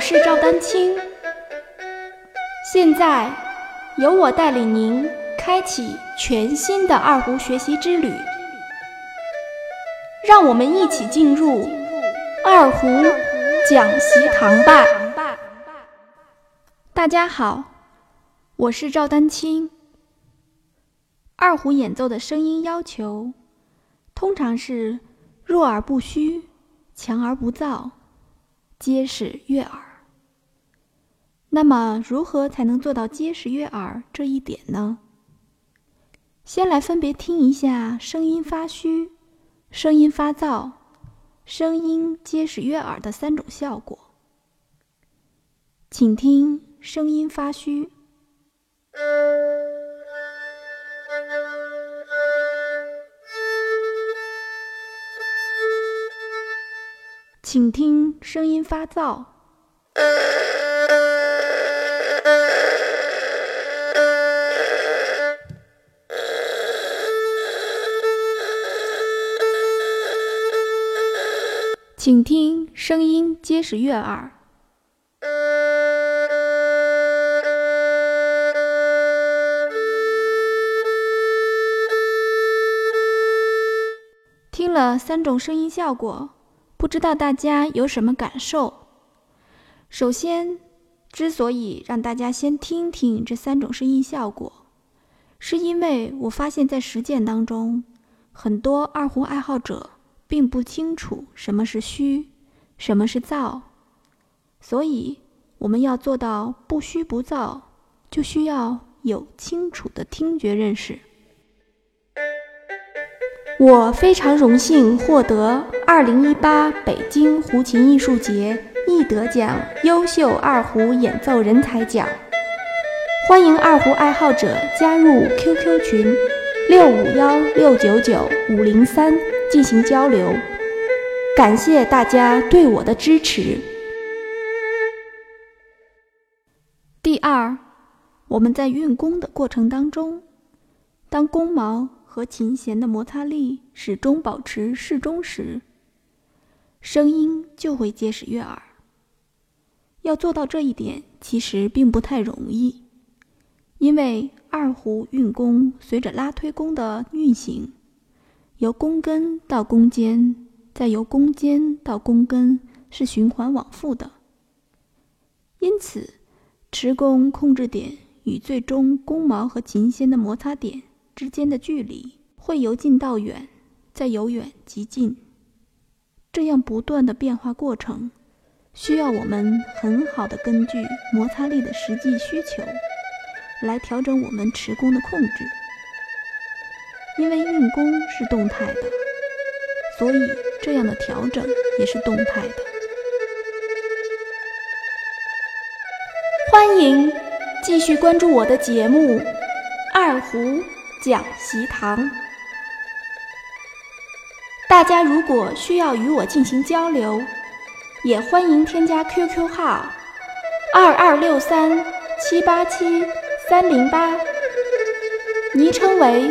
我是赵丹青，现在由我带领您开启全新的二胡学习之旅，让我们一起进入二胡讲习堂吧。大家好，我是赵丹青。二胡演奏的声音要求，通常是弱而不虚，强而不燥。结实悦耳。那么，如何才能做到结实悦耳这一点呢？先来分别听一下声音发虚、声音发燥、声音结实悦耳的三种效果。请听声音发虚。请听声音发燥。请听声音皆是悦耳。听了三种声音效果。不知道大家有什么感受？首先，之所以让大家先听听这三种声音效果，是因为我发现，在实践当中，很多二胡爱好者并不清楚什么是虚，什么是燥，所以我们要做到不虚不燥，就需要有清楚的听觉认识。我非常荣幸获得二零一八北京胡琴艺术节易得奖优秀二胡演奏人才奖。欢迎二胡爱好者加入 QQ 群六五幺六九九五零三进行交流。感谢大家对我的支持。第二，我们在运弓的过程当中，当弓毛。和琴弦的摩擦力始终保持适中时，声音就会结实悦耳。要做到这一点，其实并不太容易，因为二胡运弓随着拉推弓的运行，由弓根到弓尖，再由弓尖到弓根，是循环往复的。因此，持弓控制点与最终弓毛和琴弦的摩擦点。之间的距离会由近到远，再由远及近，这样不断的变化过程，需要我们很好的根据摩擦力的实际需求，来调整我们持弓的控制。因为运弓是动态的，所以这样的调整也是动态的。欢迎继续关注我的节目《二胡》。讲习堂，大家如果需要与我进行交流，也欢迎添加 QQ 号二二六三七八七三零八，昵称为